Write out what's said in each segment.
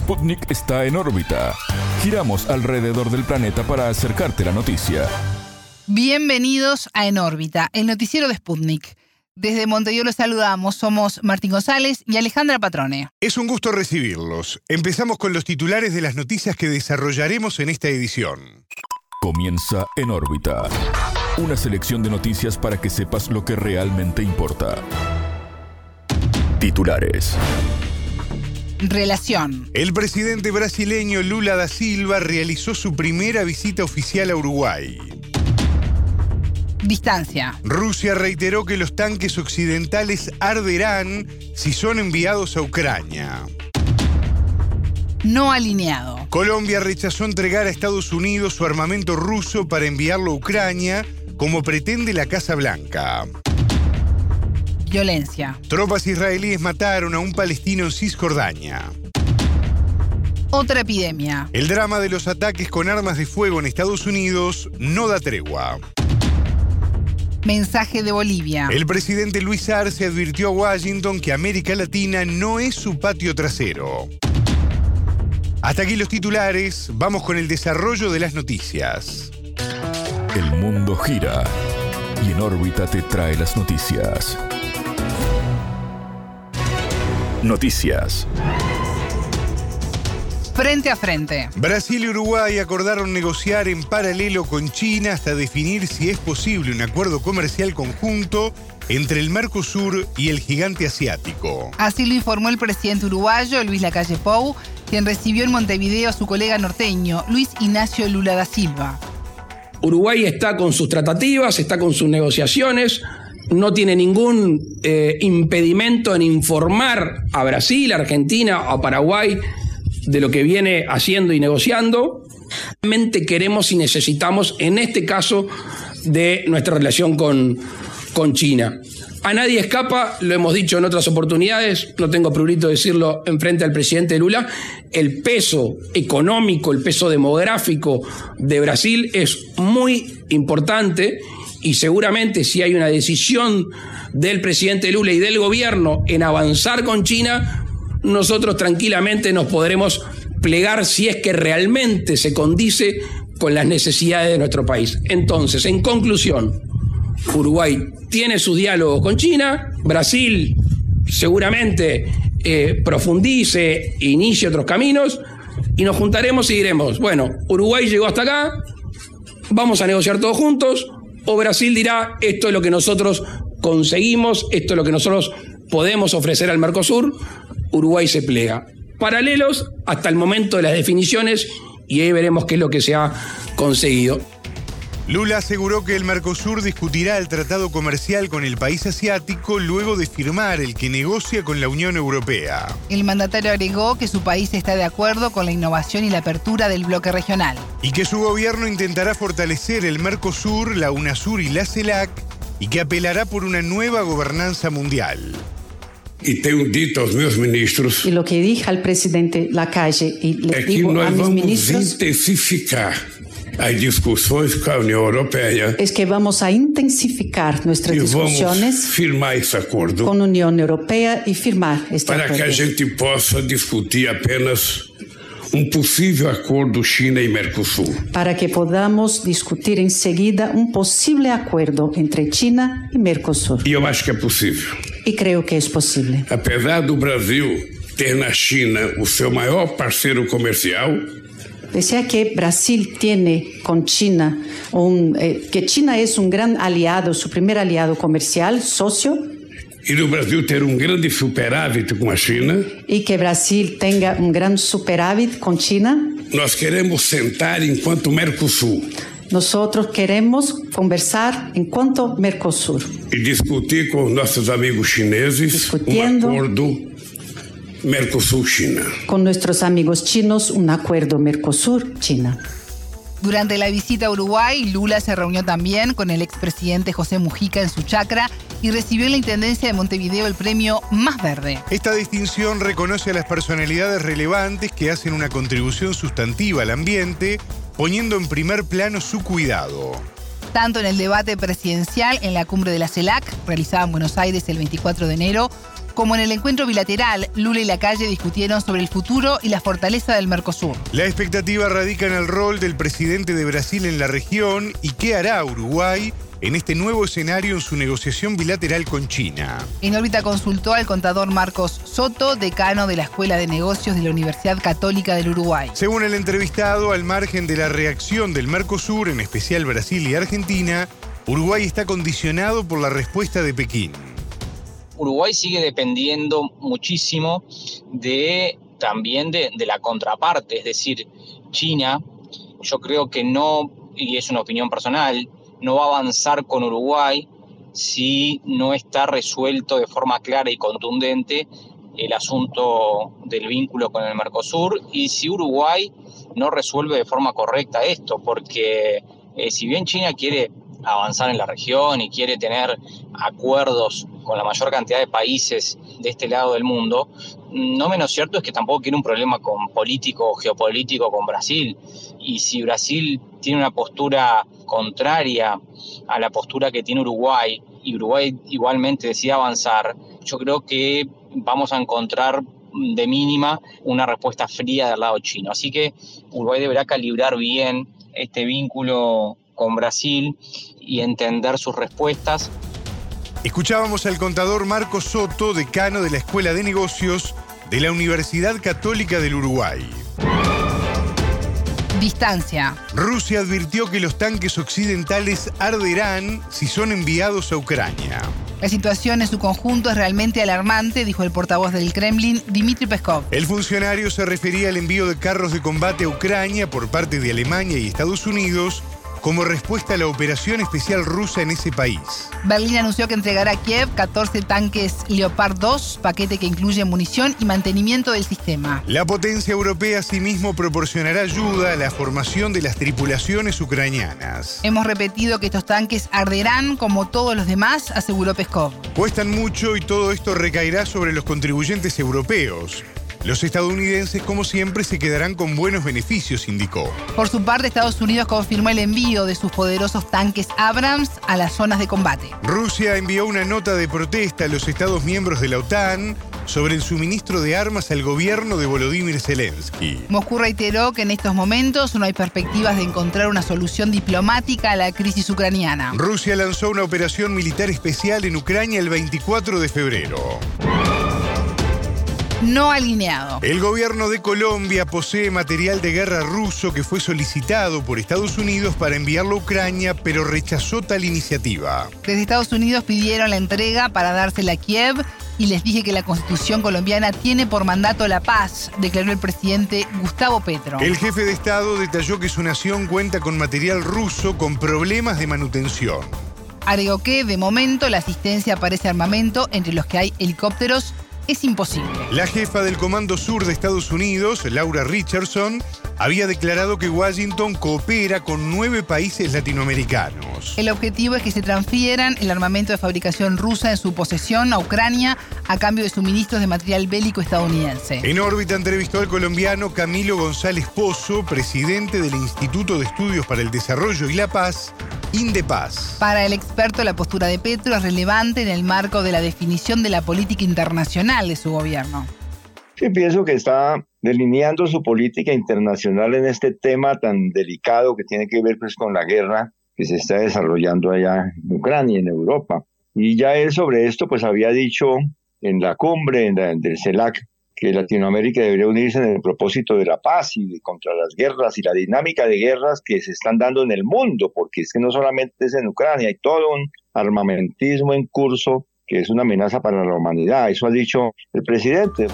Sputnik está en órbita. Giramos alrededor del planeta para acercarte la noticia. Bienvenidos a En órbita, el noticiero de Sputnik. Desde Montevideo los saludamos, somos Martín González y Alejandra Patrone. Es un gusto recibirlos. Empezamos con los titulares de las noticias que desarrollaremos en esta edición. Comienza En órbita. Una selección de noticias para que sepas lo que realmente importa. Titulares. Relación. El presidente brasileño Lula da Silva realizó su primera visita oficial a Uruguay. Distancia. Rusia reiteró que los tanques occidentales arderán si son enviados a Ucrania. No alineado. Colombia rechazó entregar a Estados Unidos su armamento ruso para enviarlo a Ucrania, como pretende la Casa Blanca. Violencia. Tropas israelíes mataron a un palestino en Cisjordania. Otra epidemia. El drama de los ataques con armas de fuego en Estados Unidos no da tregua. Mensaje de Bolivia. El presidente Luis Arce advirtió a Washington que América Latina no es su patio trasero. Hasta aquí los titulares, vamos con el desarrollo de las noticias. El mundo gira y en órbita te trae las noticias. Noticias. Frente a frente. Brasil y Uruguay acordaron negociar en paralelo con China hasta definir si es posible un acuerdo comercial conjunto entre el Mercosur y el gigante asiático. Así lo informó el presidente uruguayo Luis Lacalle Pou, quien recibió en Montevideo a su colega norteño, Luis Ignacio Lula da Silva. Uruguay está con sus tratativas, está con sus negociaciones, no tiene ningún eh, impedimento en informar a Brasil, Argentina o Paraguay de lo que viene haciendo y negociando. Realmente queremos y necesitamos, en este caso, de nuestra relación con, con China. A nadie escapa, lo hemos dicho en otras oportunidades, no tengo prurito de decirlo en frente al presidente Lula, el peso económico, el peso demográfico de Brasil es muy importante y seguramente si hay una decisión del presidente Lula y del gobierno en avanzar con China, nosotros tranquilamente nos podremos plegar si es que realmente se condice con las necesidades de nuestro país. Entonces, en conclusión, Uruguay tiene su diálogo con China, Brasil seguramente eh, profundice, inicie otros caminos y nos juntaremos y diremos, bueno, Uruguay llegó hasta acá, vamos a negociar todos juntos, o Brasil dirá, esto es lo que nosotros conseguimos, esto es lo que nosotros podemos ofrecer al Mercosur, Uruguay se plega. Paralelos hasta el momento de las definiciones y ahí veremos qué es lo que se ha conseguido. Lula aseguró que el Mercosur discutirá el tratado comercial con el país asiático luego de firmar el que negocia con la Unión Europea. El mandatario agregó que su país está de acuerdo con la innovación y la apertura del bloque regional. Y que su gobierno intentará fortalecer el Mercosur, la UNASUR y la CELAC y que apelará por una nueva gobernanza mundial. E tenho dito aos meus ministros. E lo que dije al presidente Lacalle y le digo a mis ministros intensificar as discussões com a União Europeia es que vamos a intensificar nuestras e vamos discusiones firmar esse acordo con Unión Europea y firmar este para que a gente possa discutir apenas um possível acordo China e Mercosul. Para que podamos discutir enseguida un posible acuerdo entre China y Mercosur. E eu acho que é possível. Y creo que es posible. Apesar do Brasil ter na China o seu maior parceiro comercial, Decía que Brasil tiene con China, un, eh, que China es un gran aliado, su primer aliado comercial, socio, e do Brasil ter um grande superávit com a China, y que Brasil tenga un gran superávit con China, nós queremos sentar enquanto Mercosul nosotros queremos conversar en cuanto Mercosur. e discutir com os nossos amigos chineses Discutindo. um acordo Mercosul-China. con nuestros amigos chinos un acuerdo Mercosur-China. Durante la visita a Uruguay, Lula se reunió también con el expresidente José Mujica en su chacra y recibió en la Intendencia de Montevideo el premio Más Verde. Esta distinción reconoce a las personalidades relevantes que hacen una contribución sustantiva al ambiente, poniendo en primer plano su cuidado. Tanto en el debate presidencial en la cumbre de la CELAC, realizada en Buenos Aires el 24 de enero, Como en el encuentro bilateral, Lula y la calle discutieron sobre el futuro y la fortaleza del Mercosur. La expectativa radica en el rol del presidente de Brasil en la región y qué hará Uruguay en este nuevo escenario en su negociación bilateral con China. En órbita consultó al contador Marcos Soto, decano de la Escuela de Negocios de la Universidad Católica del Uruguay. Según el entrevistado, al margen de la reacción del Mercosur, en especial Brasil y Argentina, Uruguay está condicionado por la respuesta de Pekín. Uruguay sigue dependiendo muchísimo de también de, la contraparte, es decir, China, yo creo que no, y es una opinión personal, no va a avanzar con Uruguay si no está resuelto de forma clara y contundente el asunto del vínculo con el Mercosur y si Uruguay no resuelve de forma correcta esto, porque eh, si bien China quiere avanzar en la región y quiere tener acuerdos con la mayor cantidad de países de este lado del mundo, no menos cierto es que tampoco quiere un problema con político o geopolítico con Brasil. Y si Brasil tiene una postura contraria a la postura que tiene Uruguay y Uruguay igualmente decide avanzar, yo creo que vamos a encontrar de mínima una respuesta fría del lado chino. Así que Uruguay deberá calibrar bien este vínculo con Brasil y entender sus respuestas. Escuchábamos al contador Marco Soto, decano de la Escuela de Negocios de la Universidad Católica del Uruguay. Distancia. Rusia advirtió que los tanques occidentales arderán si son enviados a Ucrania. La situación en su conjunto es realmente alarmante, dijo el portavoz del Kremlin, Dmitry Peskov. El funcionario se refería al envío de carros de combate a Ucrania por parte de Alemania y Estados Unidos como respuesta a la operación especial rusa en ese país. Berlín anunció que entregará a Kiev 14 tanques Leopard 2, paquete que incluye munición y mantenimiento del sistema. La potencia europea asimismo proporcionará ayuda a la formación de las tripulaciones ucranianas. Hemos repetido que estos tanques arderán como todos los demás, aseguró Peskov. Cuestan mucho y todo esto recaerá sobre los contribuyentes europeos. Los estadounidenses, como siempre, se quedarán con buenos beneficios, indicó. Por su parte, Estados Unidos confirmó el envío de sus poderosos tanques Abrams a las zonas de combate. Rusia envió una nota de protesta a los Estados miembros de la OTAN sobre el suministro de armas al gobierno de Volodymyr Zelensky. Moscú reiteró que en estos momentos no hay perspectivas de encontrar una solución diplomática a la crisis ucraniana. Rusia lanzó una operación militar especial en Ucrania el 24 de febrero no alineado. El gobierno de Colombia posee material de guerra ruso que fue solicitado por Estados Unidos para enviarlo a Ucrania, pero rechazó tal iniciativa. Desde Estados Unidos pidieron la entrega para dársela a Kiev y les dije que la constitución colombiana tiene por mandato la paz, declaró el presidente Gustavo Petro. El jefe de Estado detalló que su nación cuenta con material ruso con problemas de manutención. Agregó que, de momento, la asistencia aparece armamento, entre los que hay helicópteros es imposible. La jefa del Comando Sur de Estados Unidos, Laura Richardson, había declarado que Washington coopera con nueve países latinoamericanos. El objetivo es que se transfieran el armamento de fabricación rusa en su posesión a Ucrania a cambio de suministros de material bélico estadounidense. En órbita entrevistó al colombiano Camilo González Pozo, presidente del Instituto de Estudios para el Desarrollo y la Paz, Indepaz. Para el experto, la postura de Petro es relevante en el marco de la definición de la política internacional de su gobierno. Sí, pienso que está delineando su política internacional en este tema tan delicado que tiene que ver pues, con la guerra que se está desarrollando allá en Ucrania, en Europa. Y ya él sobre esto pues había dicho en la cumbre del CELAC que Latinoamérica debería unirse en el propósito de la paz y de, contra las guerras y la dinámica de guerras que se están dando en el mundo, porque es que no solamente es en Ucrania, hay todo un armamentismo en curso que es una amenaza para la humanidad. Eso ha dicho el presidente.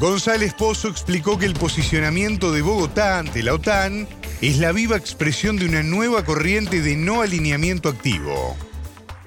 González Pozo explicó que el posicionamiento de Bogotá ante la OTAN es la viva expresión de una nueva corriente de no alineamiento activo.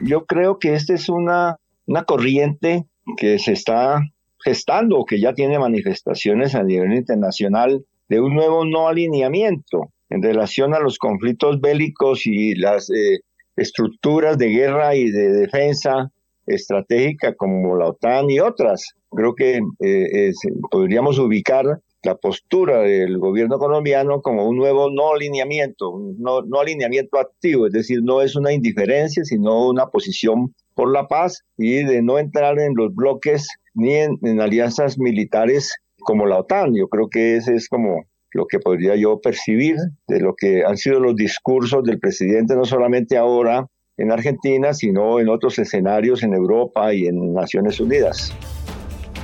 Yo creo que esta es una, una corriente que se está gestando o que ya tiene manifestaciones a nivel internacional de un nuevo no alineamiento en relación a los conflictos bélicos y las eh, estructuras de guerra y de defensa estratégica como la OTAN y otras. Creo que eh, podríamos ubicar la postura del gobierno colombiano como un nuevo no alineamiento, no, no alineamiento activo, es decir, no es una indiferencia, sino una posición por la paz y de no entrar en los bloques ni en alianzas militares como la OTAN. Yo creo que ese es como lo que podría yo percibir de lo que han sido los discursos del presidente, no solamente ahora en Argentina, sino en otros escenarios en Europa y en Naciones Unidas.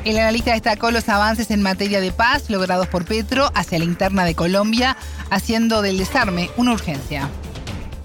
El analista destacó los avances en materia de paz logrados por Petro hacia la interna de Colombia, haciendo del desarme una urgencia.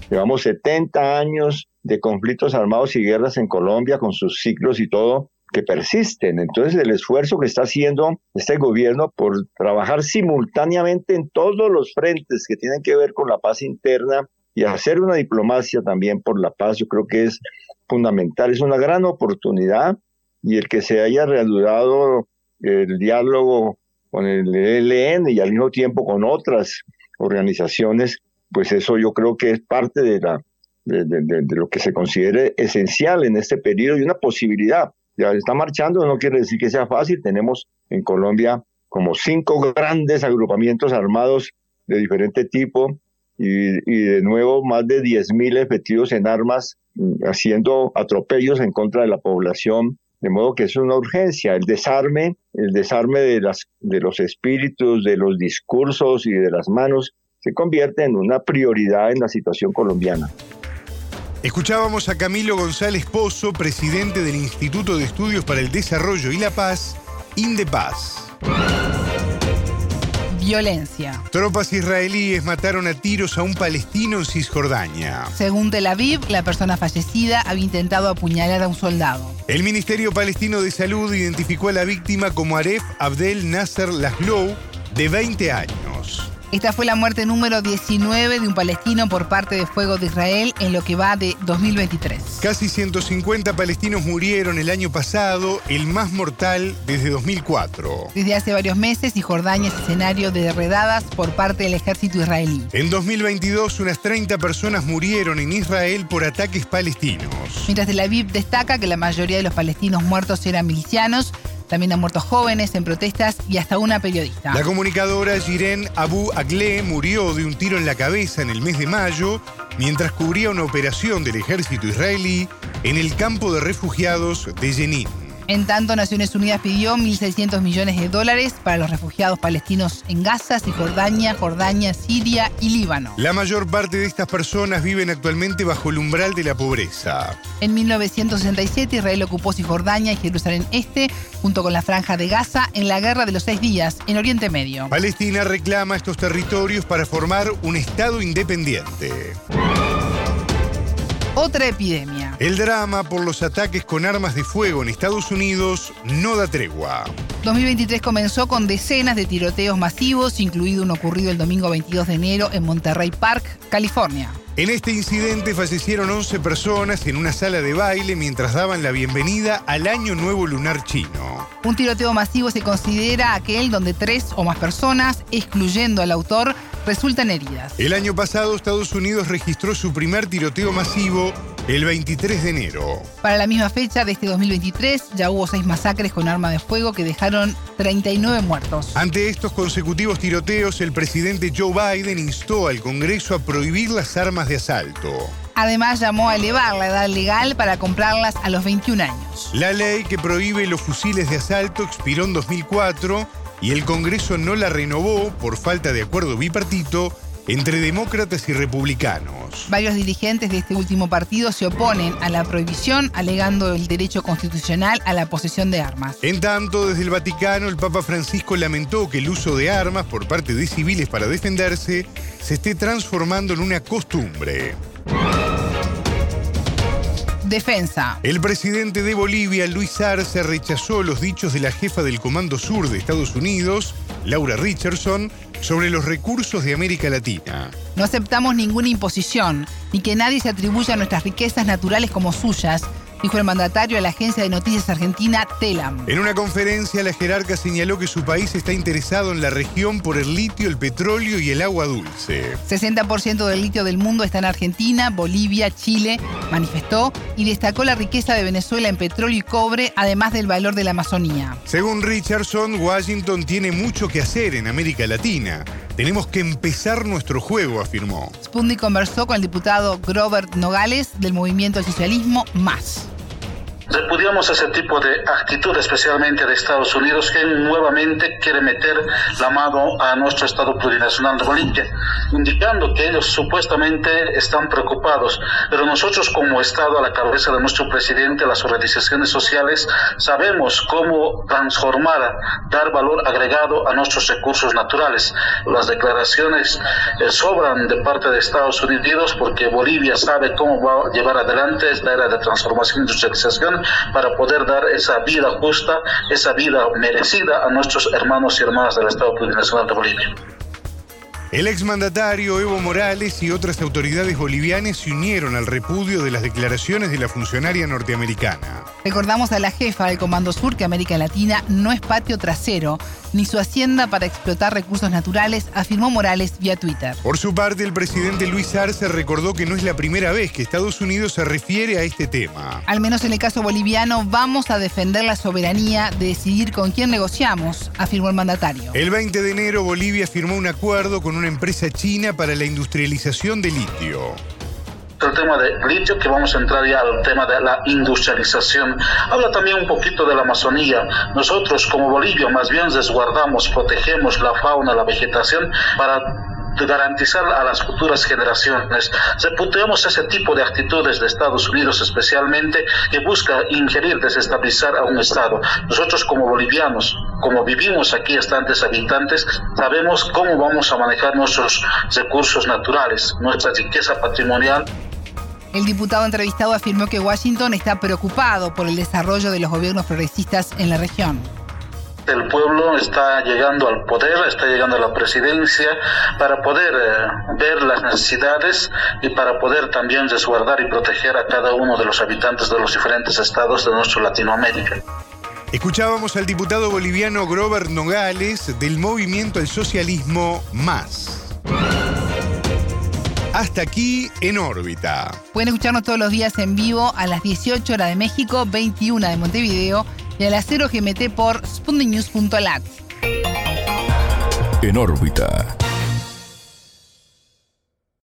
Llevamos 70 años de conflictos armados y guerras en Colombia con sus ciclos y todo que persisten. Entonces el esfuerzo que está haciendo este gobierno por trabajar simultáneamente en todos los frentes que tienen que ver con la paz interna y hacer una diplomacia también por la paz, yo creo que es fundamental, es una gran oportunidad y el que se haya reanudado el diálogo con el ELN y al mismo tiempo con otras organizaciones, pues eso yo creo que es parte de, la, de, lo que se considere esencial en este periodo y una posibilidad. Ya está marchando, no quiere decir que sea fácil. Tenemos en Colombia como cinco grandes agrupamientos armados de diferente tipo y, de nuevo más de 10.000 efectivos en armas mm, haciendo atropellos en contra de la población de modo que es una urgencia, el desarme, el desarme de, las, de los espíritus, de los discursos y de las manos, se convierte en una prioridad en la situación colombiana. Escuchábamos a Camilo González Pozo, presidente del Instituto de Estudios para el Desarrollo y la Paz, INDEPAZ violencia. Tropas israelíes mataron a tiros a un palestino en Cisjordania. Según Tel Aviv, la persona fallecida había intentado apuñalar a un soldado. El Ministerio Palestino de Salud identificó a la víctima como Aref Abdel Nasser Laslow, de 20 años. Esta fue la muerte número 19 de un palestino por parte de Fuego de Israel en lo que va de 2023. Casi 150 palestinos murieron el año pasado, el más mortal desde 2004. Desde hace varios meses, Jordania es escenario de redadas por parte del ejército israelí. En 2022, unas 30 personas murieron en Israel por ataques palestinos. Mientras Tel Aviv destaca que la mayoría de los palestinos muertos eran milicianos, también han muerto jóvenes en protestas y hasta una periodista. La comunicadora Jiren Abu Akleh murió de un tiro en la cabeza en el mes de mayo mientras cubría una operación del ejército israelí en el campo de refugiados de Jenin. En tanto, Naciones Unidas pidió 1.600 millones de dólares para los refugiados palestinos en Gaza, Cisjordania, Jordania, Siria y Líbano. La mayor parte de estas personas viven actualmente bajo el umbral de la pobreza. En 1967, Israel ocupó Cisjordania y Jerusalén Este, junto con la Franja de Gaza, en la Guerra de los Seis Días, en Oriente Medio. Palestina reclama estos territorios para formar un Estado independiente. Otra epidemia. El drama por los ataques con armas de fuego en Estados Unidos no da tregua. 2023 comenzó con decenas de tiroteos masivos, incluido uno ocurrido el domingo 22 de enero en Monterrey Park, California. En este incidente fallecieron 11 personas en una sala de baile mientras daban la bienvenida al Año Nuevo Lunar Chino. Un tiroteo masivo se considera aquel donde tres o más personas, excluyendo al autor, resultan heridas. El año pasado Estados Unidos registró su primer tiroteo masivo el 23 de enero. Para la misma fecha de este 2023 ya hubo seis masacres con arma de fuego que dejaron 39 muertos. Ante estos consecutivos tiroteos, el presidente Joe Biden instó al Congreso a prohibir las armas de asalto. Además, llamó a elevar la edad legal para comprarlas a los 21 años. La ley que prohíbe los fusiles de asalto expiró en 2004 y el Congreso no la renovó por falta de acuerdo bipartito entre demócratas y republicanos. Varios dirigentes de este último partido se oponen a la prohibición, alegando el derecho constitucional a la posesión de armas. En tanto, desde el Vaticano, el Papa Francisco lamentó que el uso de armas por parte de civiles para defenderse se esté transformando en una costumbre. Defensa. El presidente de Bolivia, Luis Arce, rechazó los dichos de la jefa del Comando Sur de Estados Unidos, Laura Richardson, sobre los recursos de América Latina. No aceptamos ninguna imposición, ni que nadie se atribuya nuestras riquezas naturales como suyas, dijo el mandatario de la agencia de noticias argentina Telam. En una conferencia, la jerarca señaló que su país está interesado en la región por el litio, el petróleo y el agua dulce. 60% del litio del mundo está en Argentina, Bolivia, Chile, manifestó y destacó la riqueza de Venezuela en petróleo y cobre, además del valor de la Amazonía. Según Richardson, Washington tiene mucho que hacer en América Latina. Tenemos que empezar nuestro juego, afirmó. Spundi conversó con el diputado Grover Nogales del movimiento al socialismo Más. Repudiamos ese tipo de actitud, especialmente de Estados Unidos, que nuevamente quiere meter la mano a nuestro Estado plurinacional de Bolivia, indicando que ellos supuestamente están preocupados. Pero nosotros como Estado, a la cabeza de nuestro presidente, las organizaciones sociales, sabemos cómo transformar, dar valor agregado a nuestros recursos naturales. Las declaraciones eh, sobran de parte de Estados Unidos porque Bolivia sabe cómo va a llevar adelante esta era de transformación e industrialización para poder dar esa vida justa, esa vida merecida a nuestros hermanos y hermanas del Estado Plurinacional de Bolivia. El exmandatario Evo Morales y otras autoridades bolivianas se unieron al repudio de las declaraciones de la funcionaria norteamericana. Recordamos a la jefa del Comando Sur que América Latina no es patio trasero, ni su hacienda para explotar recursos naturales, afirmó Morales vía Twitter. Por su parte, el presidente Luis Arce recordó que no es la primera vez que Estados Unidos se refiere a este tema. Al menos en el caso boliviano, vamos a defender la soberanía de decidir con quién negociamos, afirmó el mandatario. El 20 de enero, Bolivia firmó un acuerdo con una empresa china para la industrialización de litio el tema de litio, que vamos a entrar ya al tema de la industrialización. Habla también un poquito de la Amazonía. Nosotros como Bolivia más bien resguardamos, protegemos la fauna, la vegetación para garantizar a las futuras generaciones. Repudiamos ese tipo de actitudes de Estados Unidos especialmente que busca ingerir, desestabilizar a un Estado. Nosotros como bolivianos, como vivimos aquí estantes habitantes, sabemos cómo vamos a manejar nuestros recursos naturales, nuestra riqueza patrimonial el diputado entrevistado afirmó que Washington está preocupado por el desarrollo de los gobiernos progresistas en la región. El pueblo está llegando al poder, está llegando a la presidencia para poder eh, ver las necesidades y para poder también resguardar y proteger a cada uno de los habitantes de los diferentes estados de nuestra Latinoamérica. Escuchábamos al diputado boliviano Grover Nogales del movimiento al socialismo Más. Hasta aquí en órbita. Pueden escucharnos todos los días en vivo a las 18 horas de México, 21 de Montevideo y a las 0 GMT por sputniknews.lat. En órbita.